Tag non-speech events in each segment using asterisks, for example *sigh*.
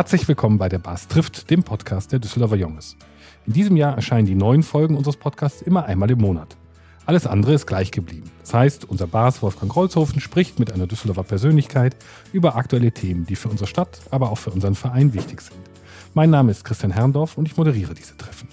Herzlich willkommen bei der Bars trifft, dem Podcast der Düsseldorfer Junges. In diesem Jahr erscheinen die neuen Folgen unseres Podcasts immer einmal im Monat. Alles andere ist gleich geblieben. Das heißt, unser Bars Wolfgang Rolzhofen spricht mit einer Düsseldorfer Persönlichkeit über aktuelle Themen, die für unsere Stadt, aber auch für unseren Verein wichtig sind. Mein Name ist Christian Herrndorf und ich moderiere diese Treffen.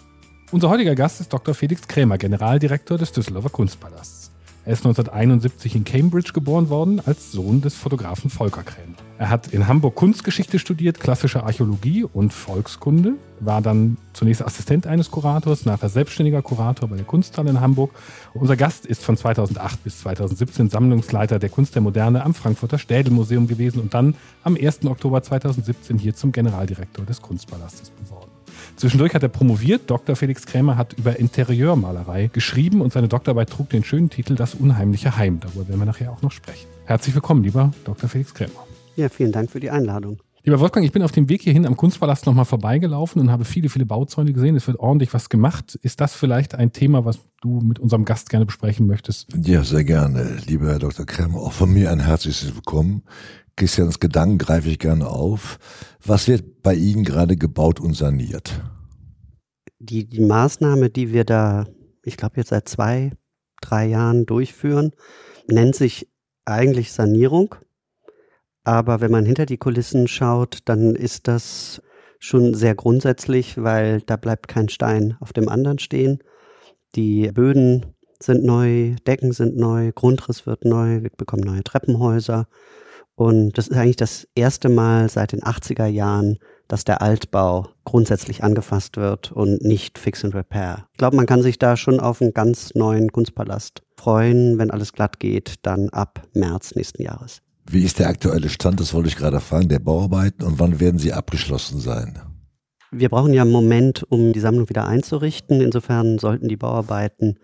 Unser heutiger Gast ist Dr. Felix Krämer, Generaldirektor des Düsseldorfer Kunstpalasts. Er ist 1971 in Cambridge geboren worden als Sohn des Fotografen Volker Krämer. Er hat in Hamburg Kunstgeschichte studiert, klassische Archäologie und Volkskunde, war dann zunächst Assistent eines Kurators, nachher selbstständiger Kurator bei der Kunsthalle in Hamburg. Unser Gast ist von 2008 bis 2017 Sammlungsleiter der Kunst der Moderne am Frankfurter Städelmuseum gewesen und dann am 1. Oktober 2017 hier zum Generaldirektor des Kunstpalastes beworben. Zwischendurch hat er promoviert. Dr. Felix Krämer hat über Interieurmalerei geschrieben und seine Doktorarbeit trug den schönen Titel Das unheimliche Heim. Darüber werden wir nachher auch noch sprechen. Herzlich willkommen, lieber Dr. Felix Krämer. Ja, vielen Dank für die Einladung. Lieber Wolfgang, ich bin auf dem Weg hierhin am Kunstpalast nochmal vorbeigelaufen und habe viele, viele Bauzäune gesehen. Es wird ordentlich was gemacht. Ist das vielleicht ein Thema, was du mit unserem Gast gerne besprechen möchtest? Ja, sehr gerne. Lieber Herr Dr. Krämer, auch von mir ein herzliches Willkommen. Christians Gedanken greife ich gerne auf. Was wird bei Ihnen gerade gebaut und saniert? Die, die Maßnahme, die wir da, ich glaube jetzt seit zwei, drei Jahren durchführen, nennt sich eigentlich Sanierung. Aber wenn man hinter die Kulissen schaut, dann ist das schon sehr grundsätzlich, weil da bleibt kein Stein auf dem anderen stehen. Die Böden sind neu, Decken sind neu, Grundriss wird neu, wir bekommen neue Treppenhäuser. Und das ist eigentlich das erste Mal seit den 80er Jahren, dass der Altbau grundsätzlich angefasst wird und nicht Fix and Repair. Ich glaube, man kann sich da schon auf einen ganz neuen Kunstpalast freuen, wenn alles glatt geht, dann ab März nächsten Jahres. Wie ist der aktuelle Stand, das wollte ich gerade fragen, der Bauarbeiten und wann werden sie abgeschlossen sein? Wir brauchen ja einen Moment, um die Sammlung wieder einzurichten. Insofern sollten die Bauarbeiten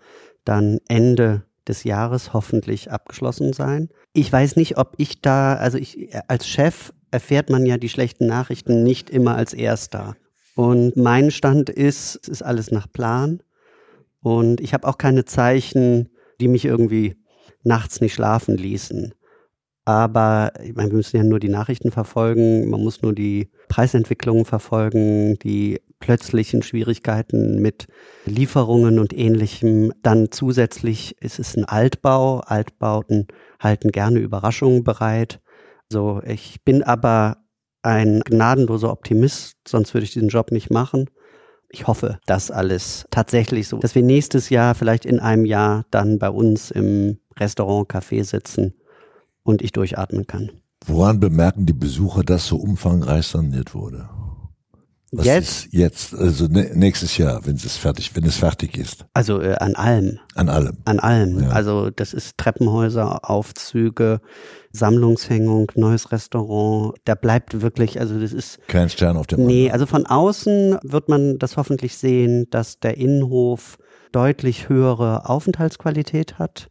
dann Ende des Jahres hoffentlich abgeschlossen sein. Ich weiß nicht, ob ich da, also ich als Chef erfährt man ja die schlechten Nachrichten nicht immer als erster. Und mein Stand ist, es ist alles nach Plan. Und ich habe auch keine Zeichen, die mich irgendwie nachts nicht schlafen ließen. Aber ich meine, wir müssen ja nur die Nachrichten verfolgen, man muss nur die Preisentwicklungen verfolgen, die plötzlichen Schwierigkeiten mit Lieferungen und ähnlichem. Dann zusätzlich ist es ein Altbau. Altbauten halten gerne Überraschungen bereit. So, ich bin aber ein gnadenloser Optimist, sonst würde ich diesen Job nicht machen. Ich hoffe, dass alles tatsächlich so, dass wir nächstes Jahr, vielleicht in einem Jahr, dann bei uns im Restaurant, Café sitzen und ich durchatmen kann. Woran bemerken die Besucher, dass so umfangreich saniert wurde? Was jetzt? jetzt, also nächstes Jahr, wenn es fertig, wenn es fertig ist. Also äh, an allem. An allem. An allem. Ja. Also das ist Treppenhäuser, Aufzüge, Sammlungshängung, neues Restaurant. Da bleibt wirklich, also das ist kein Stern auf dem. Nee, also von außen wird man das hoffentlich sehen, dass der Innenhof deutlich höhere Aufenthaltsqualität hat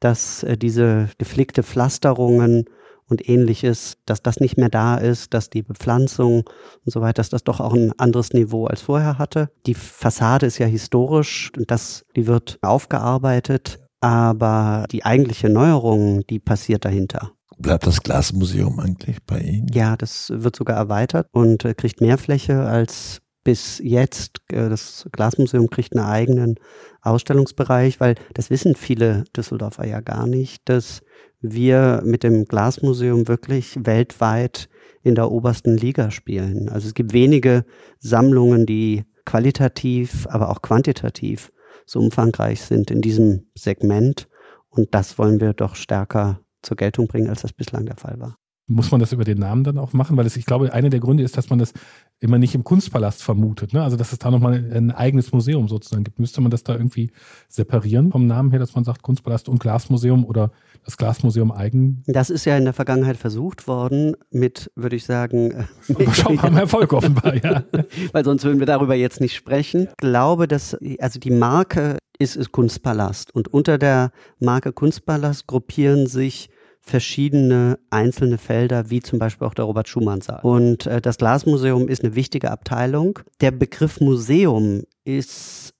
dass äh, diese geflickte Pflasterungen und ähnliches, dass das nicht mehr da ist, dass die Bepflanzung und so weiter, dass das doch auch ein anderes Niveau als vorher hatte. Die Fassade ist ja historisch und das, die wird aufgearbeitet, aber die eigentliche Neuerung, die passiert dahinter. Bleibt das Glasmuseum eigentlich bei Ihnen? Ja, das wird sogar erweitert und äh, kriegt mehr Fläche als bis jetzt. Äh, das Glasmuseum kriegt einen eigenen Ausstellungsbereich, weil das wissen viele Düsseldorfer ja gar nicht, dass wir mit dem Glasmuseum wirklich weltweit in der obersten Liga spielen. Also es gibt wenige Sammlungen, die qualitativ, aber auch quantitativ so umfangreich sind in diesem Segment. Und das wollen wir doch stärker zur Geltung bringen, als das bislang der Fall war. Muss man das über den Namen dann auch machen? Weil es, ich glaube, einer der Gründe ist, dass man das immer nicht im Kunstpalast vermutet. Ne? Also, dass es da nochmal ein eigenes Museum sozusagen gibt. Müsste man das da irgendwie separieren vom Namen her, dass man sagt Kunstpalast und Glasmuseum oder das Glasmuseum eigen? Das ist ja in der Vergangenheit versucht worden mit, würde ich sagen, *laughs* überschaubarem Erfolg offenbar, ja. *laughs* Weil sonst würden wir darüber jetzt nicht sprechen. Ich glaube, dass, also die Marke ist, ist Kunstpalast und unter der Marke Kunstpalast gruppieren sich verschiedene einzelne Felder, wie zum Beispiel auch der Robert Schumann Saal. Und äh, das Glasmuseum ist eine wichtige Abteilung. Der Begriff Museum ist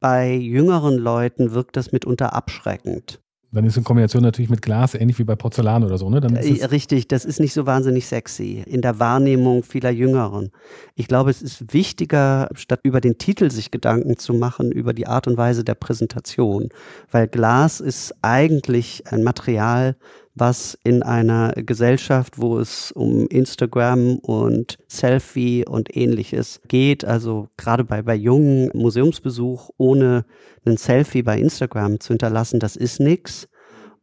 bei jüngeren Leuten wirkt das mitunter abschreckend. Dann ist in Kombination natürlich mit Glas ähnlich wie bei Porzellan oder so, ne? Dann äh, Richtig, das ist nicht so wahnsinnig sexy in der Wahrnehmung vieler Jüngeren. Ich glaube, es ist wichtiger, statt über den Titel sich Gedanken zu machen, über die Art und Weise der Präsentation. Weil Glas ist eigentlich ein Material, was in einer Gesellschaft, wo es um Instagram und Selfie und ähnliches geht, also gerade bei, bei jungen Museumsbesuch ohne ein Selfie bei Instagram zu hinterlassen, das ist nichts.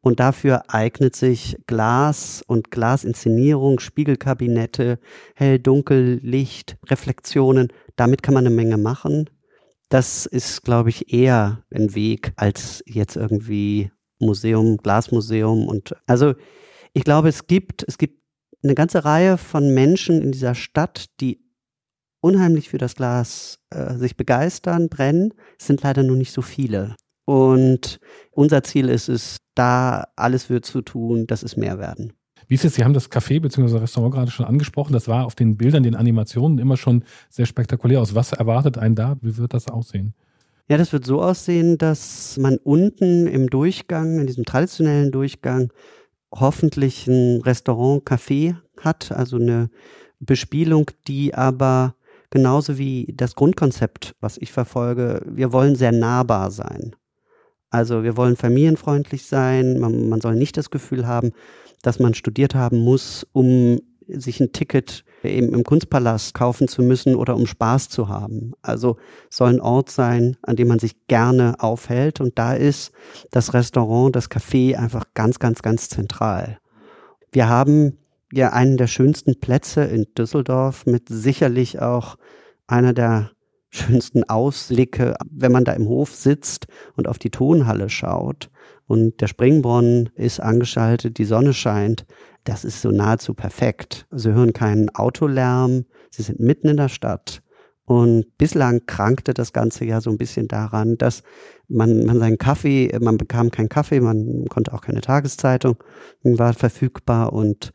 Und dafür eignet sich Glas und Glasinszenierung, Spiegelkabinette, hell, dunkel, Licht, Reflexionen. Damit kann man eine Menge machen. Das ist, glaube ich, eher ein Weg, als jetzt irgendwie Museum, Glasmuseum und also ich glaube, es gibt, es gibt eine ganze Reihe von Menschen in dieser Stadt, die unheimlich für das Glas äh, sich begeistern, brennen. Es sind leider nur nicht so viele. Und unser Ziel ist es, da alles für zu tun, dass es mehr werden. Wie ist es? Sie haben das Café bzw. Restaurant gerade schon angesprochen. Das war auf den Bildern, den Animationen immer schon sehr spektakulär aus. Was erwartet einen da? Wie wird das aussehen? Ja, das wird so aussehen, dass man unten im Durchgang, in diesem traditionellen Durchgang, hoffentlich ein Restaurant, Café hat, also eine Bespielung, die aber genauso wie das Grundkonzept, was ich verfolge, wir wollen sehr nahbar sein. Also wir wollen familienfreundlich sein, man, man soll nicht das Gefühl haben, dass man studiert haben muss, um sich ein Ticket eben im Kunstpalast kaufen zu müssen oder um Spaß zu haben. Also soll ein Ort sein, an dem man sich gerne aufhält. Und da ist das Restaurant, das Café einfach ganz, ganz, ganz zentral. Wir haben ja einen der schönsten Plätze in Düsseldorf mit sicherlich auch einer der schönsten Ausblicke, wenn man da im Hof sitzt und auf die Tonhalle schaut und der Springbrunnen ist angeschaltet, die Sonne scheint, das ist so nahezu perfekt. Sie hören keinen Autolärm, sie sind mitten in der Stadt. Und bislang krankte das Ganze ja so ein bisschen daran, dass man, man seinen Kaffee, man bekam keinen Kaffee, man konnte auch keine Tageszeitung, war verfügbar und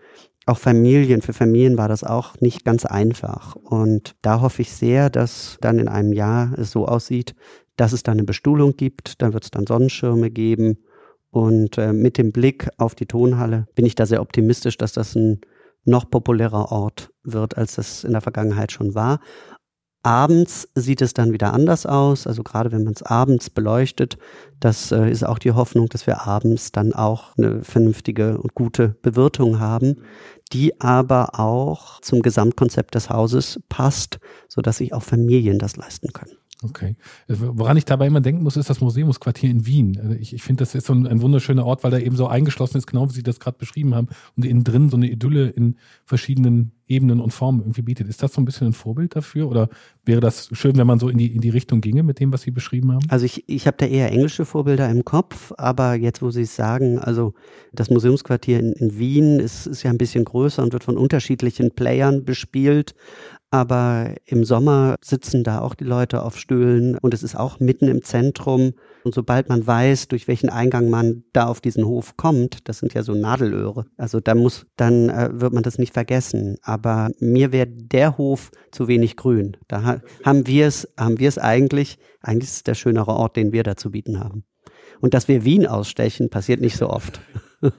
auch Familien, für Familien war das auch nicht ganz einfach. Und da hoffe ich sehr, dass dann in einem Jahr es so aussieht, dass es dann eine Bestuhlung gibt, dann wird es dann Sonnenschirme geben und äh, mit dem Blick auf die Tonhalle bin ich da sehr optimistisch, dass das ein noch populärer Ort wird, als das in der Vergangenheit schon war. Abends sieht es dann wieder anders aus, also gerade wenn man es abends beleuchtet, das äh, ist auch die Hoffnung, dass wir abends dann auch eine vernünftige und gute Bewirtung haben, die aber auch zum Gesamtkonzept des Hauses passt, sodass sich auch Familien das leisten können. Okay. Äh, woran ich dabei immer denken muss, ist das Museumsquartier in Wien. Also ich, ich finde, das ist so ein, ein, wunderschöner Ort, weil er eben so eingeschlossen ist, genau wie Sie das gerade beschrieben haben, und innen drin so eine Idylle in verschiedenen Ebenen und Formen irgendwie bietet. Ist das so ein bisschen ein Vorbild dafür? Oder wäre das schön, wenn man so in die, in die Richtung ginge mit dem, was Sie beschrieben haben? Also ich, ich habe da eher englische Vorbilder im Kopf, aber jetzt, wo Sie es sagen, also das Museumsquartier in, in Wien ist, ist ja ein bisschen größer und wird von unterschiedlichen Playern bespielt. Aber im Sommer sitzen da auch die Leute auf Stühlen und es ist auch mitten im Zentrum. Und sobald man weiß, durch welchen Eingang man da auf diesen Hof kommt, das sind ja so Nadelöhre. Also da muss, dann äh, wird man das nicht vergessen. Aber mir wäre der Hof zu wenig grün. Da ha haben wir es, haben wir es eigentlich, eigentlich ist es der schönere Ort, den wir da zu bieten haben. Und dass wir Wien ausstechen, passiert nicht so oft. *laughs*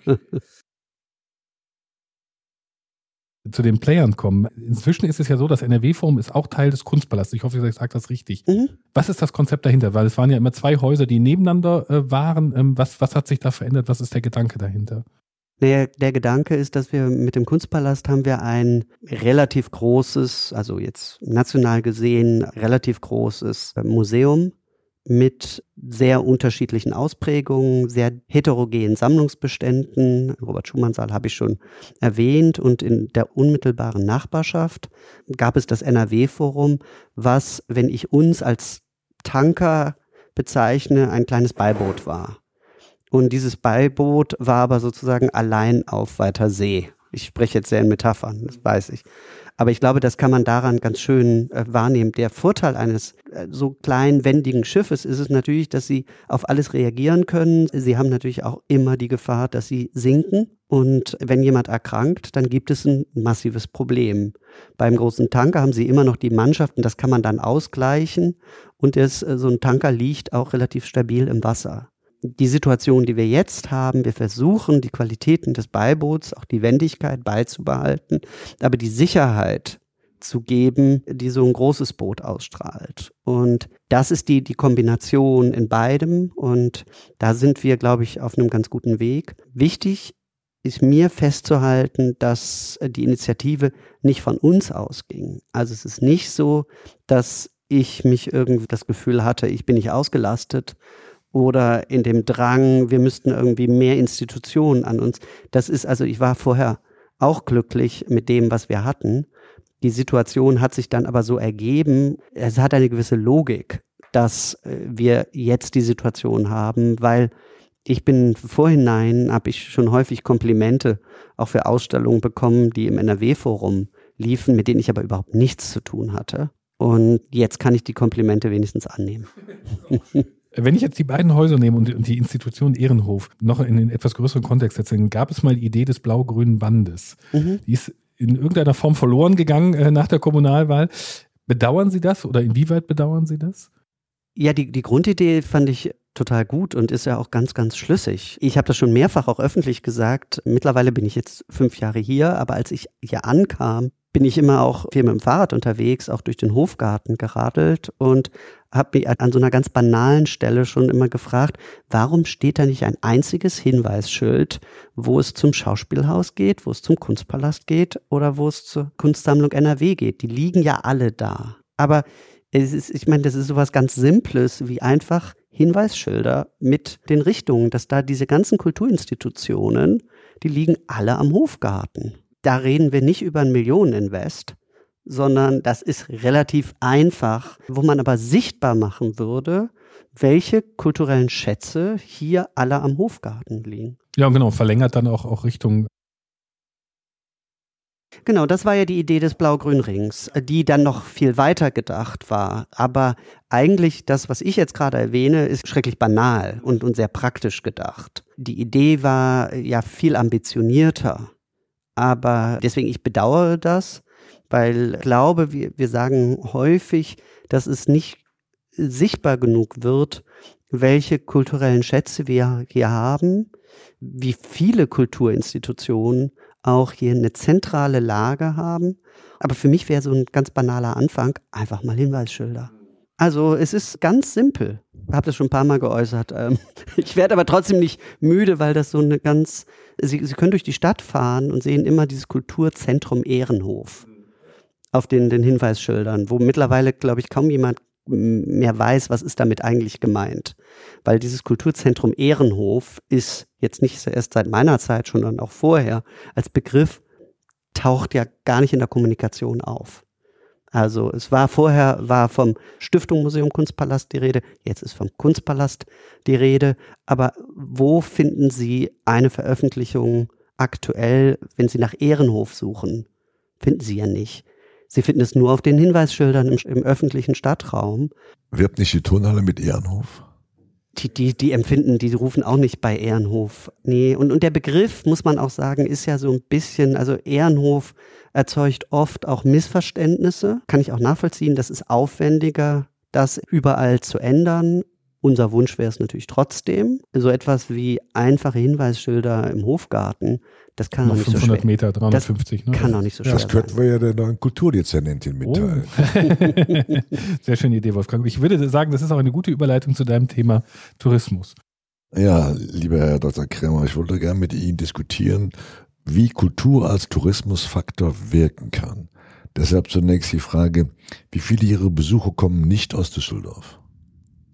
zu den Playern kommen. Inzwischen ist es ja so, das NRW-Forum ist auch Teil des Kunstpalasts. Ich hoffe, ich sage das richtig. Mhm. Was ist das Konzept dahinter? Weil es waren ja immer zwei Häuser, die nebeneinander äh, waren. Ähm, was, was hat sich da verändert? Was ist der Gedanke dahinter? Der, der Gedanke ist, dass wir mit dem Kunstpalast haben wir ein relativ großes, also jetzt national gesehen, relativ großes äh, Museum mit sehr unterschiedlichen Ausprägungen, sehr heterogenen Sammlungsbeständen. Robert Schumann Saal habe ich schon erwähnt und in der unmittelbaren Nachbarschaft gab es das NRW-Forum, was, wenn ich uns als Tanker bezeichne, ein kleines Beiboot war. Und dieses Beiboot war aber sozusagen allein auf weiter See. Ich spreche jetzt sehr in Metaphern, das weiß ich. Aber ich glaube, das kann man daran ganz schön äh, wahrnehmen. Der Vorteil eines äh, so kleinen, wendigen Schiffes ist es natürlich, dass sie auf alles reagieren können. Sie haben natürlich auch immer die Gefahr, dass sie sinken. Und wenn jemand erkrankt, dann gibt es ein massives Problem. Beim großen Tanker haben sie immer noch die Mannschaften, das kann man dann ausgleichen. Und das, äh, so ein Tanker liegt auch relativ stabil im Wasser. Die Situation, die wir jetzt haben, wir versuchen, die Qualitäten des Beiboots, auch die Wendigkeit beizubehalten, aber die Sicherheit zu geben, die so ein großes Boot ausstrahlt. Und das ist die, die Kombination in beidem. Und da sind wir, glaube ich, auf einem ganz guten Weg. Wichtig ist mir festzuhalten, dass die Initiative nicht von uns ausging. Also es ist nicht so, dass ich mich irgendwie das Gefühl hatte, ich bin nicht ausgelastet oder in dem Drang, wir müssten irgendwie mehr Institutionen an uns. Das ist also, ich war vorher auch glücklich mit dem, was wir hatten. Die Situation hat sich dann aber so ergeben, es hat eine gewisse Logik, dass äh, wir jetzt die Situation haben, weil ich bin vorhinein, habe ich schon häufig Komplimente auch für Ausstellungen bekommen, die im NRW-Forum liefen, mit denen ich aber überhaupt nichts zu tun hatte. Und jetzt kann ich die Komplimente wenigstens annehmen. *laughs* *laughs* Wenn ich jetzt die beiden Häuser nehme und die Institution Ehrenhof noch in einen etwas größeren Kontext setze, dann gab es mal die Idee des blau-grünen Bandes. Mhm. Die ist in irgendeiner Form verloren gegangen äh, nach der Kommunalwahl. Bedauern Sie das oder inwieweit bedauern Sie das? Ja, die, die Grundidee fand ich total gut und ist ja auch ganz, ganz schlüssig. Ich habe das schon mehrfach auch öffentlich gesagt. Mittlerweile bin ich jetzt fünf Jahre hier, aber als ich hier ankam, bin ich immer auch viel mit dem Fahrrad unterwegs, auch durch den Hofgarten geradelt und habe mich an so einer ganz banalen Stelle schon immer gefragt, warum steht da nicht ein einziges Hinweisschild, wo es zum Schauspielhaus geht, wo es zum Kunstpalast geht oder wo es zur Kunstsammlung NRW geht. Die liegen ja alle da. Aber es ist, ich meine, das ist sowas ganz Simples wie einfach Hinweisschilder mit den Richtungen, dass da diese ganzen Kulturinstitutionen, die liegen alle am Hofgarten. Da reden wir nicht über ein Millioneninvest, sondern das ist relativ einfach, wo man aber sichtbar machen würde, welche kulturellen Schätze hier alle am Hofgarten liegen. Ja, genau, verlängert dann auch, auch Richtung Genau, das war ja die Idee des Blau-Grün-Rings, die dann noch viel weiter gedacht war. Aber eigentlich das, was ich jetzt gerade erwähne, ist schrecklich banal und, und sehr praktisch gedacht. Die Idee war ja viel ambitionierter. Aber deswegen, ich bedauere das, weil glaube, wir, wir sagen häufig, dass es nicht sichtbar genug wird, welche kulturellen Schätze wir hier haben, wie viele Kulturinstitutionen auch hier eine zentrale Lage haben. Aber für mich wäre so ein ganz banaler Anfang einfach mal Hinweisschilder. Also es ist ganz simpel. Ich habe das schon ein paar Mal geäußert. Ähm, *laughs* ich werde aber trotzdem nicht müde, weil das so eine ganz. Sie, Sie können durch die Stadt fahren und sehen immer dieses Kulturzentrum Ehrenhof auf den, den Hinweisschildern, wo mittlerweile, glaube ich, kaum jemand mehr weiß, was ist damit eigentlich gemeint. Weil dieses Kulturzentrum Ehrenhof ist jetzt nicht erst seit meiner Zeit, sondern auch vorher als Begriff taucht ja gar nicht in der Kommunikation auf. Also es war vorher, war vom Stiftung Museum Kunstpalast die Rede, jetzt ist vom Kunstpalast die Rede. Aber wo finden Sie eine Veröffentlichung aktuell, wenn Sie nach Ehrenhof suchen? Finden Sie ja nicht. Sie finden es nur auf den Hinweisschildern im, im öffentlichen Stadtraum. Wirbt nicht die Turnhalle mit Ehrenhof? Die, die, die empfinden, die rufen auch nicht bei Ehrenhof. Nee, und, und der Begriff, muss man auch sagen, ist ja so ein bisschen, also Ehrenhof erzeugt oft auch Missverständnisse. Kann ich auch nachvollziehen, das ist aufwendiger, das überall zu ändern. Unser Wunsch wäre es natürlich trotzdem. So etwas wie einfache Hinweisschilder im Hofgarten, das kann noch nicht 500 so schwer. Meter, 350. Das ne? kann auch nicht so schwer Das könnten sein. wir ja der neuen Kulturdezernentin mitteilen. Oh. *laughs* Sehr schöne Idee, Wolfgang. Ich würde sagen, das ist auch eine gute Überleitung zu deinem Thema Tourismus. Ja, lieber Herr Dr. Kremer, ich wollte gerne mit Ihnen diskutieren, wie Kultur als Tourismusfaktor wirken kann. Deshalb zunächst die Frage, wie viele Ihrer Besucher kommen nicht aus Düsseldorf?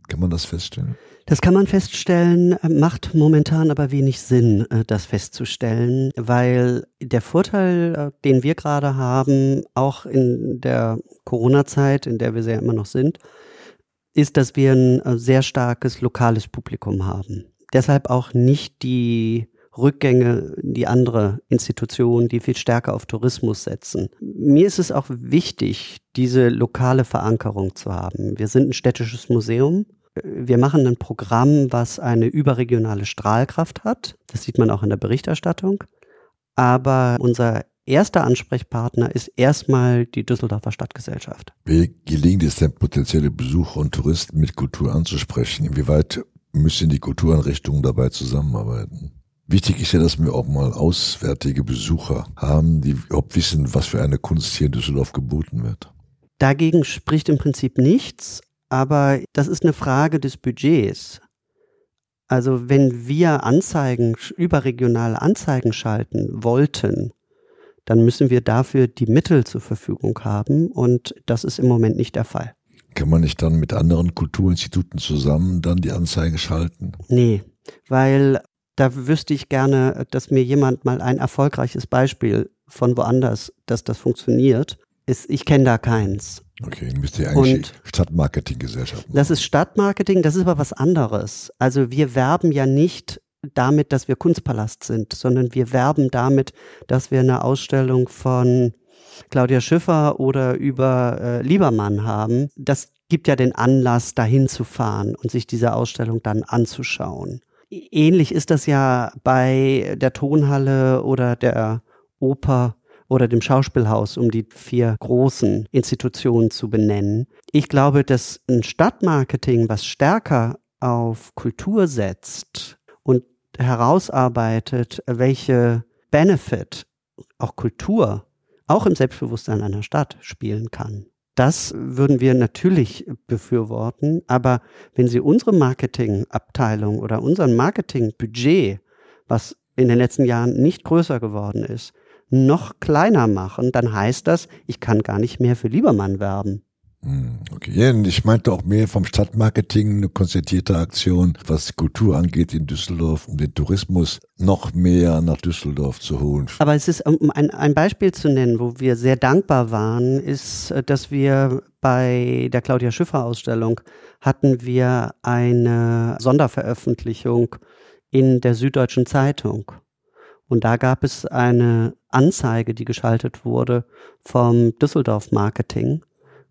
Kann man das feststellen? Das kann man feststellen, macht momentan aber wenig Sinn, äh, das festzustellen, weil der Vorteil, äh, den wir gerade haben, auch in der Corona-Zeit, in der wir ja immer noch sind, ist, dass wir ein äh, sehr starkes lokales Publikum haben. Deshalb auch nicht die Rückgänge die andere Institutionen, die viel stärker auf Tourismus setzen. Mir ist es auch wichtig, diese lokale Verankerung zu haben. Wir sind ein städtisches Museum. Wir machen ein Programm, was eine überregionale Strahlkraft hat. Das sieht man auch in der Berichterstattung. Aber unser erster Ansprechpartner ist erstmal die Düsseldorfer Stadtgesellschaft. Wie gelingt es denn, potenzielle Besucher und Touristen mit Kultur anzusprechen? Inwieweit müssen die Kultureinrichtungen dabei zusammenarbeiten. Wichtig ist ja, dass wir auch mal auswärtige Besucher haben, die überhaupt wissen, was für eine Kunst hier in Düsseldorf geboten wird. Dagegen spricht im Prinzip nichts, aber das ist eine Frage des Budgets. Also wenn wir Anzeigen, überregionale Anzeigen schalten wollten, dann müssen wir dafür die Mittel zur Verfügung haben und das ist im Moment nicht der Fall. Kann man nicht dann mit anderen Kulturinstituten zusammen dann die Anzeige schalten? Nee, weil da wüsste ich gerne, dass mir jemand mal ein erfolgreiches Beispiel von woanders, dass das funktioniert. Ist, ich kenne da keins. Okay, dann müsst ihr eigentlich Stadtmarketinggesellschaft. Das ist Stadtmarketing, das ist aber was anderes. Also wir werben ja nicht damit, dass wir Kunstpalast sind, sondern wir werben damit, dass wir eine Ausstellung von Claudia Schiffer oder über äh, Liebermann haben. Das gibt ja den Anlass, dahin zu fahren und sich diese Ausstellung dann anzuschauen. Ähnlich ist das ja bei der Tonhalle oder der Oper oder dem Schauspielhaus, um die vier großen Institutionen zu benennen. Ich glaube, dass ein Stadtmarketing, was stärker auf Kultur setzt und herausarbeitet, welche Benefit auch Kultur auch im Selbstbewusstsein einer Stadt spielen kann. Das würden wir natürlich befürworten, aber wenn Sie unsere Marketingabteilung oder unseren Marketingbudget, was in den letzten Jahren nicht größer geworden ist, noch kleiner machen, dann heißt das, ich kann gar nicht mehr für Liebermann werben. Hm, okay, ich meinte auch mehr vom Stadtmarketing, eine konzertierte Aktion, was Kultur angeht in Düsseldorf, um den Tourismus noch mehr nach Düsseldorf zu holen. Aber es ist, um ein, ein Beispiel zu nennen, wo wir sehr dankbar waren, ist, dass wir bei der Claudia Schiffer Ausstellung hatten wir eine Sonderveröffentlichung in der Süddeutschen Zeitung. Und da gab es eine Anzeige, die geschaltet wurde vom Düsseldorf Marketing.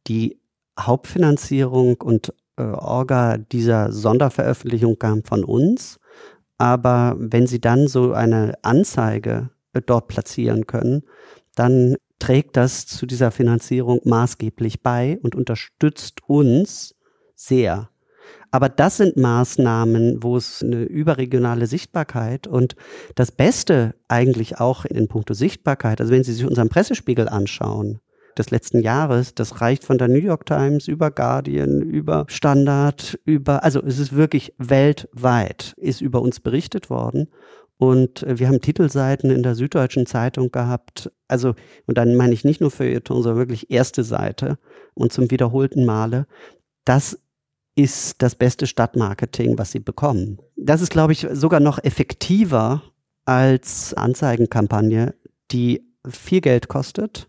Die Hauptfinanzierung und äh, Orga dieser Sonderveröffentlichung kam von uns. Aber wenn Sie dann so eine Anzeige äh, dort platzieren können, dann trägt das zu dieser Finanzierung maßgeblich bei und unterstützt uns sehr. Aber das sind Maßnahmen, wo es eine überregionale Sichtbarkeit und das Beste eigentlich auch in puncto Sichtbarkeit, also wenn Sie sich unseren Pressespiegel anschauen, des letzten Jahres, das reicht von der New York Times über Guardian, über Standard, über, also es ist wirklich weltweit, ist über uns berichtet worden. Und äh, wir haben Titelseiten in der Süddeutschen Zeitung gehabt. Also, und dann meine ich nicht nur Feuilleton, sondern wirklich erste Seite und zum wiederholten Male. Das ist das beste Stadtmarketing, was sie bekommen. Das ist, glaube ich, sogar noch effektiver als Anzeigenkampagne, die viel Geld kostet,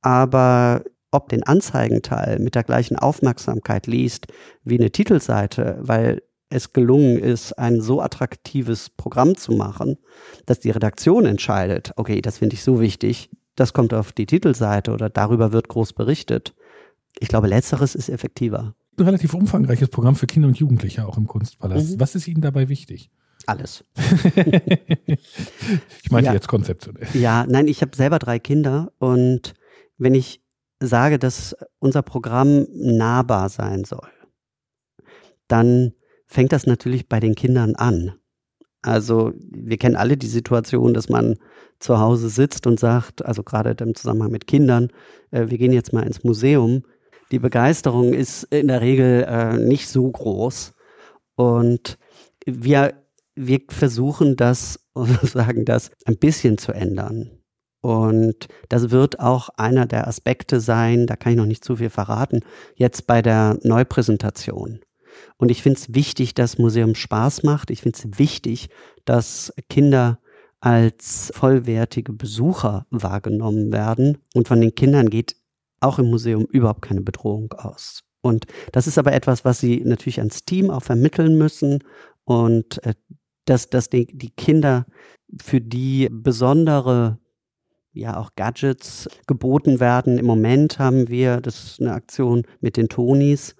aber ob den Anzeigenteil mit der gleichen Aufmerksamkeit liest wie eine Titelseite, weil es gelungen ist, ein so attraktives Programm zu machen, dass die Redaktion entscheidet, okay, das finde ich so wichtig, das kommt auf die Titelseite oder darüber wird groß berichtet. Ich glaube, letzteres ist effektiver ein relativ umfangreiches Programm für Kinder und Jugendliche auch im Kunstpalast. Mhm. Was ist Ihnen dabei wichtig? Alles. *laughs* ich meinte ja. jetzt konzeptionell. Ja, nein, ich habe selber drei Kinder und wenn ich sage, dass unser Programm nahbar sein soll, dann fängt das natürlich bei den Kindern an. Also wir kennen alle die Situation, dass man zu Hause sitzt und sagt, also gerade im Zusammenhang mit Kindern, äh, wir gehen jetzt mal ins Museum die Begeisterung ist in der Regel äh, nicht so groß. Und wir, wir versuchen das, *laughs* sozusagen das ein bisschen zu ändern. Und das wird auch einer der Aspekte sein, da kann ich noch nicht zu viel verraten, jetzt bei der Neupräsentation. Und ich finde es wichtig, dass Museum Spaß macht. Ich finde es wichtig, dass Kinder als vollwertige Besucher wahrgenommen werden. Und von den Kindern geht auch im Museum überhaupt keine Bedrohung aus. Und das ist aber etwas, was sie natürlich ans Team auch vermitteln müssen und äh, dass, dass die, die Kinder für die besondere ja auch Gadgets geboten werden. Im Moment haben wir, das ist eine Aktion mit den Tonis,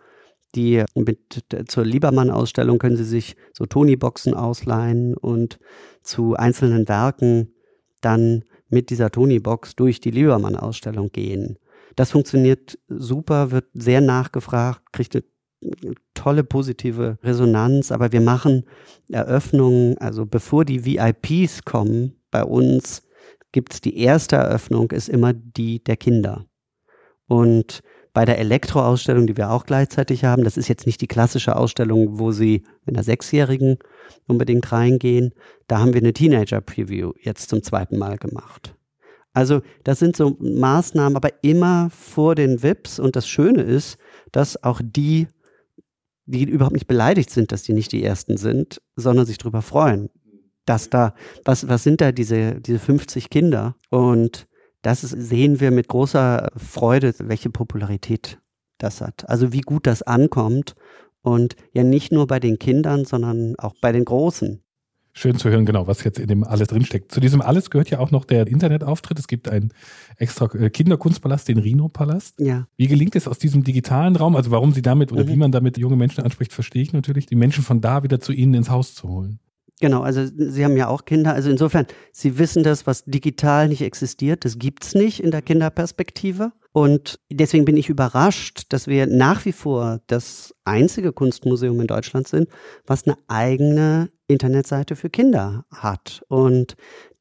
die mit zur Liebermann-Ausstellung können Sie sich so Toni-Boxen ausleihen und zu einzelnen Werken dann mit dieser Toni-Box durch die Liebermann-Ausstellung gehen. Das funktioniert super, wird sehr nachgefragt, kriegt eine tolle positive Resonanz, aber wir machen Eröffnungen, also bevor die VIPs kommen bei uns, gibt es die erste Eröffnung, ist immer die der Kinder. Und bei der Elektroausstellung, die wir auch gleichzeitig haben, das ist jetzt nicht die klassische Ausstellung, wo sie mit einer Sechsjährigen unbedingt reingehen. Da haben wir eine Teenager-Preview jetzt zum zweiten Mal gemacht. Also das sind so Maßnahmen, aber immer vor den VIPs. Und das Schöne ist, dass auch die, die überhaupt nicht beleidigt sind, dass die nicht die Ersten sind, sondern sich darüber freuen, dass da, was, was sind da diese, diese 50 Kinder? Und das sehen wir mit großer Freude, welche Popularität das hat. Also wie gut das ankommt und ja nicht nur bei den Kindern, sondern auch bei den Großen. Schön zu hören, genau, was jetzt in dem Alles drinsteckt. Zu diesem Alles gehört ja auch noch der Internetauftritt. Es gibt einen extra äh, Kinderkunstpalast, den Rhino-Palast. Ja. Wie gelingt es aus diesem digitalen Raum, also warum Sie damit oder mhm. wie man damit junge Menschen anspricht, verstehe ich natürlich, die Menschen von da wieder zu Ihnen ins Haus zu holen? Genau, also Sie haben ja auch Kinder. Also insofern, Sie wissen das, was digital nicht existiert, das gibt's nicht in der Kinderperspektive. Und deswegen bin ich überrascht, dass wir nach wie vor das einzige Kunstmuseum in Deutschland sind, was eine eigene Internetseite für Kinder hat. Und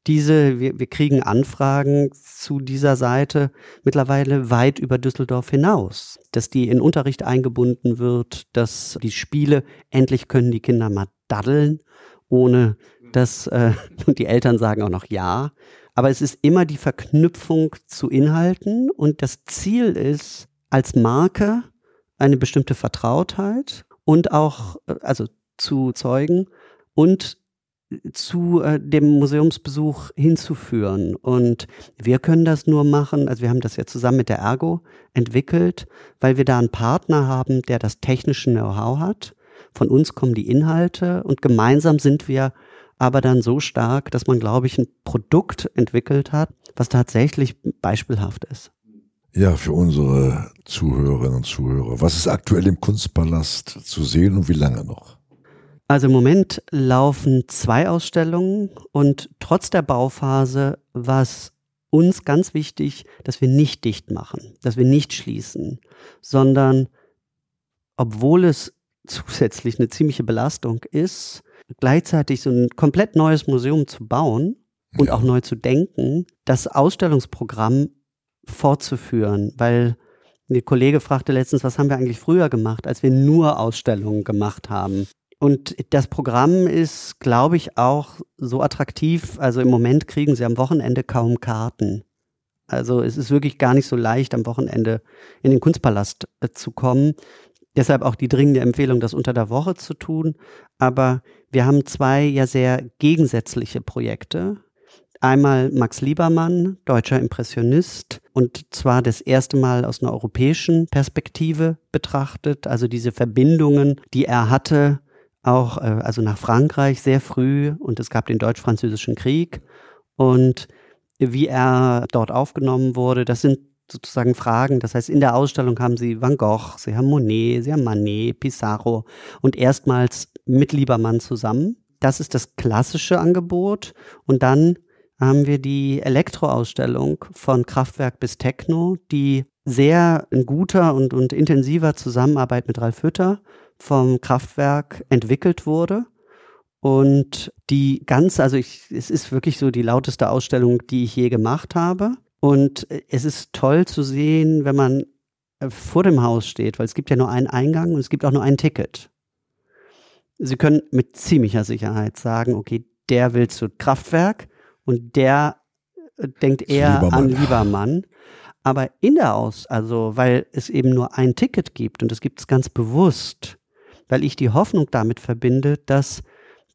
diese, wir, wir kriegen Anfragen zu dieser Seite mittlerweile weit über Düsseldorf hinaus, dass die in Unterricht eingebunden wird, dass die Spiele endlich können die Kinder mal daddeln ohne dass äh, *laughs* die Eltern sagen auch noch ja. Aber es ist immer die Verknüpfung zu Inhalten und das Ziel ist als Marke eine bestimmte Vertrautheit und auch äh, also zu Zeugen und zu äh, dem Museumsbesuch hinzuführen. Und wir können das nur machen, also wir haben das ja zusammen mit der Ergo entwickelt, weil wir da einen Partner haben, der das technische Know-how hat von uns kommen die Inhalte und gemeinsam sind wir aber dann so stark, dass man, glaube ich, ein Produkt entwickelt hat, was tatsächlich beispielhaft ist. Ja, für unsere Zuhörerinnen und Zuhörer. Was ist aktuell im Kunstpalast zu sehen und wie lange noch? Also im Moment laufen zwei Ausstellungen und trotz der Bauphase war es uns ganz wichtig, dass wir nicht dicht machen, dass wir nicht schließen, sondern obwohl es *laughs* zusätzlich eine ziemliche Belastung ist, gleichzeitig so ein komplett neues Museum zu bauen und ja. auch neu zu denken, das Ausstellungsprogramm fortzuführen, weil der Kollege fragte letztens, was haben wir eigentlich früher gemacht, als wir nur Ausstellungen gemacht haben. Und das Programm ist, glaube ich, auch so attraktiv. Also im Moment kriegen sie am Wochenende kaum Karten. Also es ist wirklich gar nicht so leicht, am Wochenende in den Kunstpalast äh, zu kommen. Deshalb auch die dringende Empfehlung, das unter der Woche zu tun. Aber wir haben zwei ja sehr gegensätzliche Projekte. Einmal Max Liebermann, deutscher Impressionist, und zwar das erste Mal aus einer europäischen Perspektive betrachtet, also diese Verbindungen, die er hatte, auch äh, also nach Frankreich sehr früh und es gab den Deutsch-Französischen Krieg und wie er dort aufgenommen wurde, das sind sozusagen Fragen. Das heißt, in der Ausstellung haben sie Van Gogh, sie haben Monet, sie haben Manet, Pissarro und erstmals mit Liebermann zusammen. Das ist das klassische Angebot. Und dann haben wir die Elektroausstellung von Kraftwerk bis Techno, die sehr in guter und, und intensiver Zusammenarbeit mit Ralf Hütter vom Kraftwerk entwickelt wurde. Und die ganze, also ich, es ist wirklich so die lauteste Ausstellung, die ich je gemacht habe. Und äh, es ist toll zu sehen, wenn man äh, vor dem Haus steht, weil es gibt ja nur einen Eingang und es gibt auch nur ein Ticket. Sie können mit ziemlicher Sicherheit sagen, okay, der will zu Kraftwerk und der äh, denkt eher Liebermann. an Liebermann. Aber in der Aus, also weil es eben nur ein Ticket gibt und das gibt es ganz bewusst, weil ich die Hoffnung damit verbinde, dass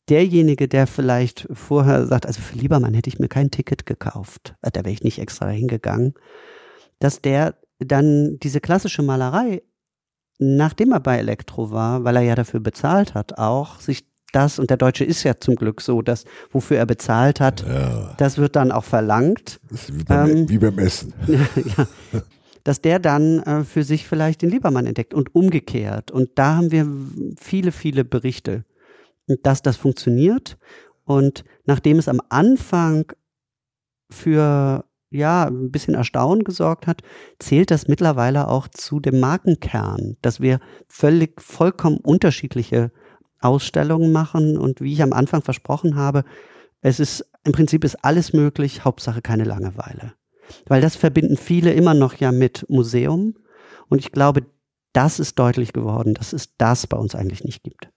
derjenige, der vielleicht vorher sagt, also für Liebermann hätte ich mir kein Ticket gekauft, äh, da wäre ich nicht extra hingegangen, dass der dann diese klassische Malerei, nachdem er bei Elektro war, weil er ja dafür bezahlt hat, auch sich das, und der Deutsche ist ja zum Glück so, dass wofür er bezahlt hat, ja. das wird dann auch verlangt. Wie beim, ähm, wie beim Essen. *laughs* ja, dass der dann äh, für sich vielleicht den Liebermann entdeckt und umgekehrt. Und da haben wir viele, viele Berichte dass das funktioniert. Und nachdem es am Anfang für ja, ein bisschen Erstaunen gesorgt hat, zählt das mittlerweile auch zu dem Markenkern, dass wir völlig vollkommen unterschiedliche Ausstellungen machen und wie ich am Anfang versprochen habe, es ist im Prinzip ist alles möglich, Hauptsache keine Langeweile. Weil das verbinden viele immer noch ja mit Museum und ich glaube, das ist deutlich geworden, dass es das bei uns eigentlich nicht gibt.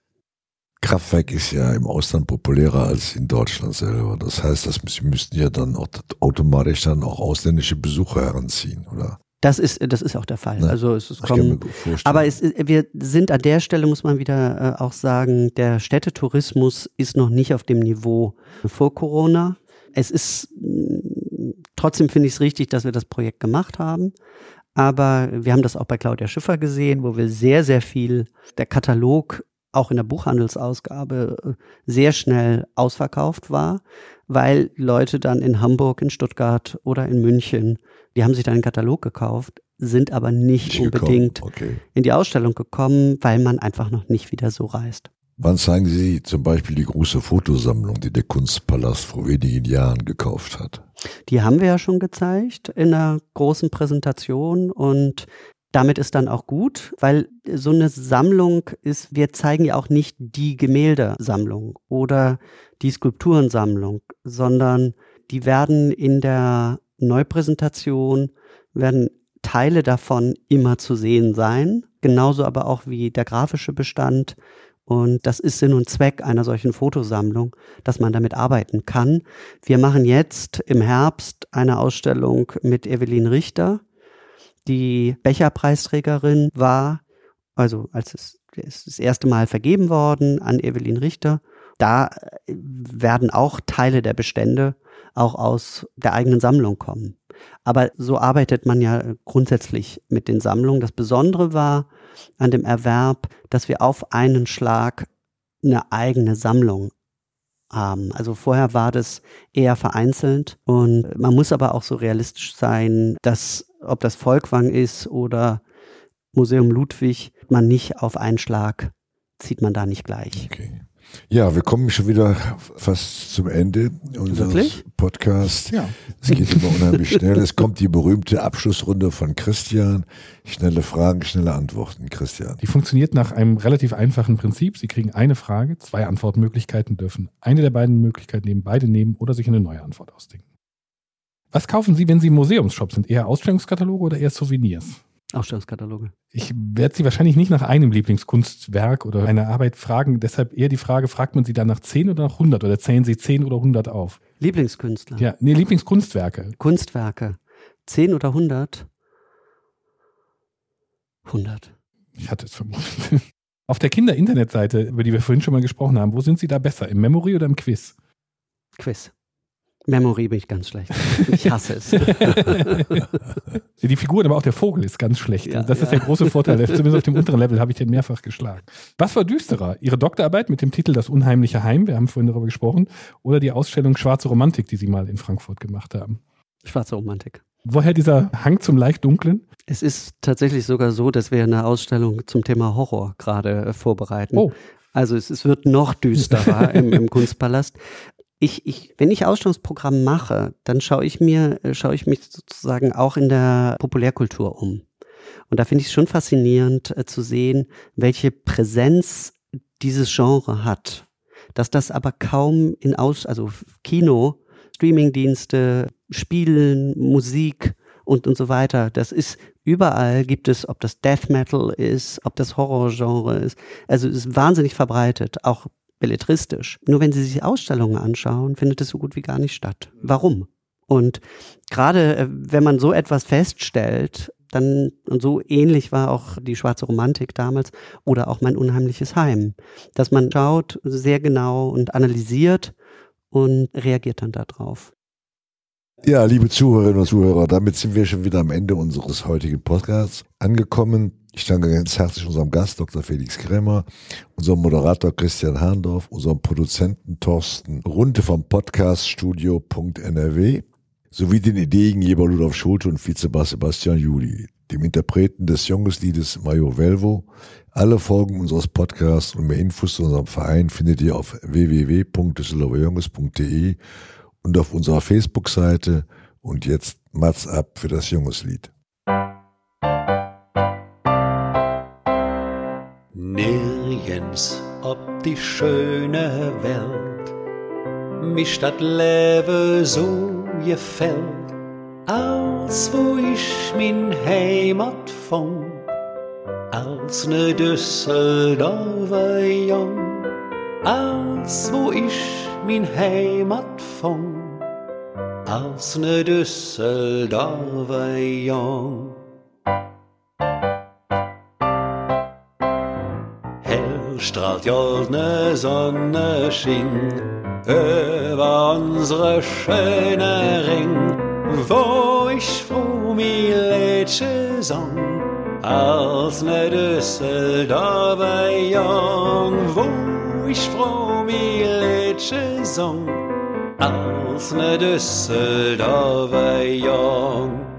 Kraftwerk ist ja im Ausland populärer als in Deutschland selber. Das heißt, dass sie müssten ja dann auch automatisch dann auch ausländische Besucher heranziehen, oder? Das ist, das ist auch der Fall. Ne? Also es ist kommen, aber es, wir sind an der Stelle, muss man wieder äh, auch sagen, der Städtetourismus ist noch nicht auf dem Niveau vor Corona. Es ist, mm, trotzdem finde ich es richtig, dass wir das Projekt gemacht haben. Aber wir haben das auch bei Claudia Schiffer gesehen, wo wir sehr, sehr viel, der Katalog auch in der Buchhandelsausgabe äh, sehr schnell ausverkauft war, weil Leute dann in Hamburg, in Stuttgart oder in München, die haben sich dann einen Katalog gekauft, sind aber nicht, nicht unbedingt okay. in die Ausstellung gekommen, weil man einfach noch nicht wieder so reist. Wann zeigen Sie zum Beispiel die große Fotosammlung, die der Kunstpalast vor wenigen Jahren gekauft hat? Die haben wir ja schon gezeigt in einer großen Präsentation und damit ist dann auch gut, weil so eine Sammlung ist, wir zeigen ja auch nicht die Gemäldesammlung oder die Skulpturensammlung, sondern die werden in der Neupräsentation, werden Teile davon immer zu sehen sein, genauso aber auch wie der grafische Bestand. Und das ist Sinn und Zweck einer solchen Fotosammlung, dass man damit arbeiten kann. Wir machen jetzt im Herbst eine Ausstellung mit Evelyn Richter die Becherpreisträgerin war, also als es das erste Mal vergeben worden an Evelyn Richter. Da äh, werden auch Teile der Bestände auch aus der eigenen Sammlung kommen. Aber so arbeitet man ja grundsätzlich mit den Sammlungen. Das Besondere war an dem Erwerb, dass wir auf einen Schlag eine eigene Sammlung haben. Also vorher war das eher vereinzelt und man muss aber auch so realistisch sein, dass ob das Volkwang ist oder Museum Ludwig, man nicht auf einen Schlag zieht man da nicht gleich. Okay. Ja, wir kommen schon wieder fast zum Ende unseres Wirklich? Podcasts. Ja. Es geht immer unheimlich schnell. Es kommt die berühmte Abschlussrunde von Christian. Schnelle Fragen, schnelle Antworten, Christian. Die funktioniert nach einem relativ einfachen Prinzip. Sie kriegen eine Frage, zwei Antwortmöglichkeiten, dürfen eine der beiden Möglichkeiten nehmen, beide nehmen oder sich eine neue Antwort ausdenken. Was kaufen Sie, wenn Sie im Museumsshop sind? Eher Ausstellungskataloge oder eher Souvenirs? Ausstellungskataloge. Ich werde Sie wahrscheinlich nicht nach einem Lieblingskunstwerk oder einer Arbeit fragen. Deshalb eher die Frage, fragt man Sie dann nach 10 oder nach 100 oder zählen Sie 10 oder 100 auf? Lieblingskünstler. Ja, nee, Lieblingskunstwerke. Kunstwerke. 10 oder 100? 100. Ich hatte es vermutet. Auf der Kinder-Internetseite, über die wir vorhin schon mal gesprochen haben, wo sind Sie da besser? Im Memory oder im Quiz? Quiz. Memory bin ich ganz schlecht. Ich hasse es. *laughs* die Figur, aber auch der Vogel ist ganz schlecht. Ja, das ja. ist der große Vorteil. Zumindest auf dem unteren Level habe ich den mehrfach geschlagen. Was war düsterer? Ihre Doktorarbeit mit dem Titel Das unheimliche Heim, wir haben vorhin darüber gesprochen, oder die Ausstellung Schwarze Romantik, die Sie mal in Frankfurt gemacht haben? Schwarze Romantik. Woher dieser Hang zum leicht dunklen? Es ist tatsächlich sogar so, dass wir eine Ausstellung zum Thema Horror gerade äh, vorbereiten. Oh. Also es, es, wird noch düsterer *laughs* im, im Kunstpalast ich, ich, wenn ich Ausstellungsprogramm mache, dann schaue ich mir, äh, schaue ich mich sozusagen auch in der Populärkultur um. Und da finde ich es schon faszinierend äh, zu sehen, welche Präsenz dieses Genre hat. Dass das aber kaum in Aus, also Kino, Streamingdienste, Spielen, Musik und, und so weiter. Das ist überall gibt es, ob das Death Metal ist, ob das Horrorgenre ist. Also es ist wahnsinnig verbreitet, auch belletristisch. Nur wenn Sie sich Ausstellungen anschauen, findet es so gut wie gar nicht statt. Warum? Und gerade äh, wenn man so etwas feststellt, dann, und so ähnlich war auch die schwarze Romantik damals oder auch mein unheimliches Heim, dass man schaut sehr genau und analysiert und reagiert dann darauf. Ja, liebe Zuhörerinnen und Zuhörer, damit sind wir schon wieder am Ende unseres heutigen Podcasts angekommen. Ich danke ganz herzlich unserem Gast, Dr. Felix Krämer, unserem Moderator Christian Herndorf, unserem Produzenten Thorsten Runte vom Podcaststudio.nrw sowie den Ideengeber Ludolf Schulte und Vizebass Sebastian Juli, dem Interpreten des Jungesliedes Mario Velvo. Alle Folgen unseres Podcasts und mehr Infos zu unserem Verein findet ihr auf www.düsseldorferjunges.de und auf unserer Facebook-Seite Und jetzt Mats ab für das Jungeslied. Nirgends ob die schöne Welt mich das Leben so gefällt, als wo ich min Heimat fang, als ne Düsseldorfer Jung, als wo ich min Heimat fang, als ne Düsseldorfer Jung. Strahlt goldene Sonne schien über unsere schöne Ring, wo ich froh mi Lädsche sang, als ne Düsseldorfer Jung, wo ich froh mi Lädsche sang, als ne Düsseldorfer Jung.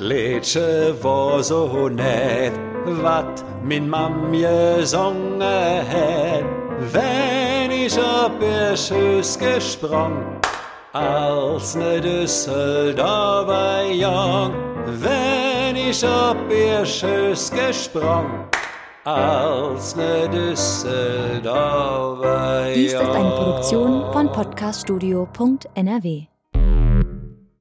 Dat war so nett, wat min Mam gesungen het, wenn ich op ihr Schüss gesprung, als ne Düsseldorfer Jung, wenn ich op ihr Schüss gesprung, als ne Düsseldorfer Jung. Dies ist eine Produktion von podcaststudio.nrw.